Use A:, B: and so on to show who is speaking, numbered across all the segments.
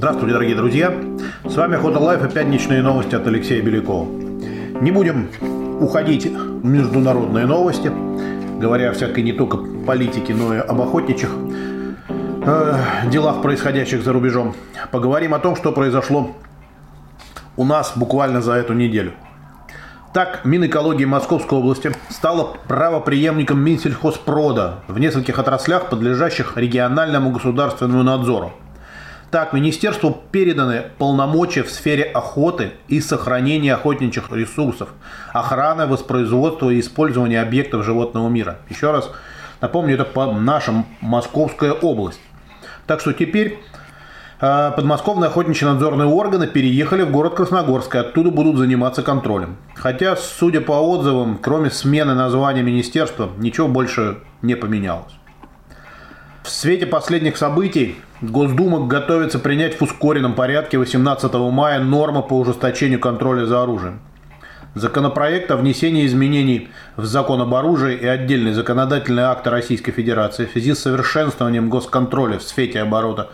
A: Здравствуйте, дорогие друзья! С вами Охота Life и пятничные новости от Алексея Белякова. Не будем уходить в международные новости, говоря о всякой не только политике, но и об охотничьих э, делах, происходящих за рубежом. Поговорим о том, что произошло у нас буквально за эту неделю. Так, Минэкологии Московской области стала правопреемником Минсельхозпрода в нескольких отраслях, подлежащих региональному государственному надзору. Так, министерству переданы полномочия в сфере охоты и сохранения охотничьих ресурсов, охраны, воспроизводства и использования объектов животного мира. Еще раз напомню, это по нашим Московская область. Так что теперь э, подмосковные охотничьи надзорные органы переехали в город Красногорск и оттуда будут заниматься контролем. Хотя, судя по отзывам, кроме смены названия министерства, ничего больше не поменялось. В свете последних событий Госдума готовится принять в ускоренном порядке 18 мая нормы по ужесточению контроля за оружием. Законопроект о внесении изменений в закон об оружии и отдельные законодательные акты Российской Федерации в связи с совершенствованием госконтроля в сфере оборота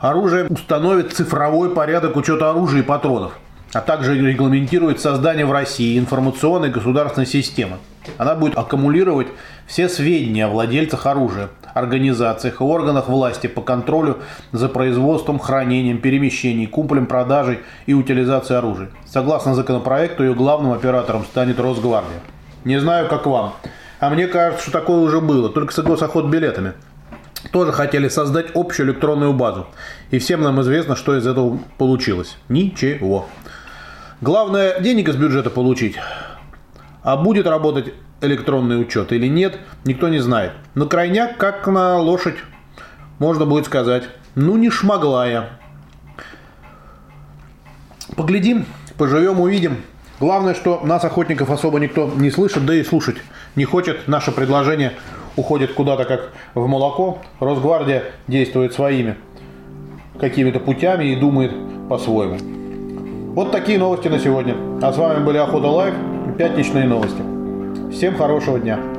A: оружия установит цифровой порядок учета оружия и патронов, а также регламентирует создание в России информационной государственной системы. Она будет аккумулировать все сведения о владельцах оружия, организациях и органах власти по контролю за производством, хранением, перемещением, куплем, продажей и утилизацией оружия. Согласно законопроекту, ее главным оператором станет Росгвардия. Не знаю, как вам, а мне кажется, что такое уже было, только с госоход билетами. Тоже хотели создать общую электронную базу. И всем нам известно, что из этого получилось. Ничего. Главное, денег из бюджета получить. А будет работать электронный учет или нет, никто не знает. На крайняк, как на лошадь, можно будет сказать, ну не шмогла я. Поглядим, поживем, увидим. Главное, что нас, охотников, особо никто не слышит, да и слушать не хочет. Наше предложение уходит куда-то как в молоко. Росгвардия действует своими какими-то путями и думает по-своему. Вот такие новости на сегодня. А с вами были Охота Лайв, пятничные новости. Всем хорошего дня!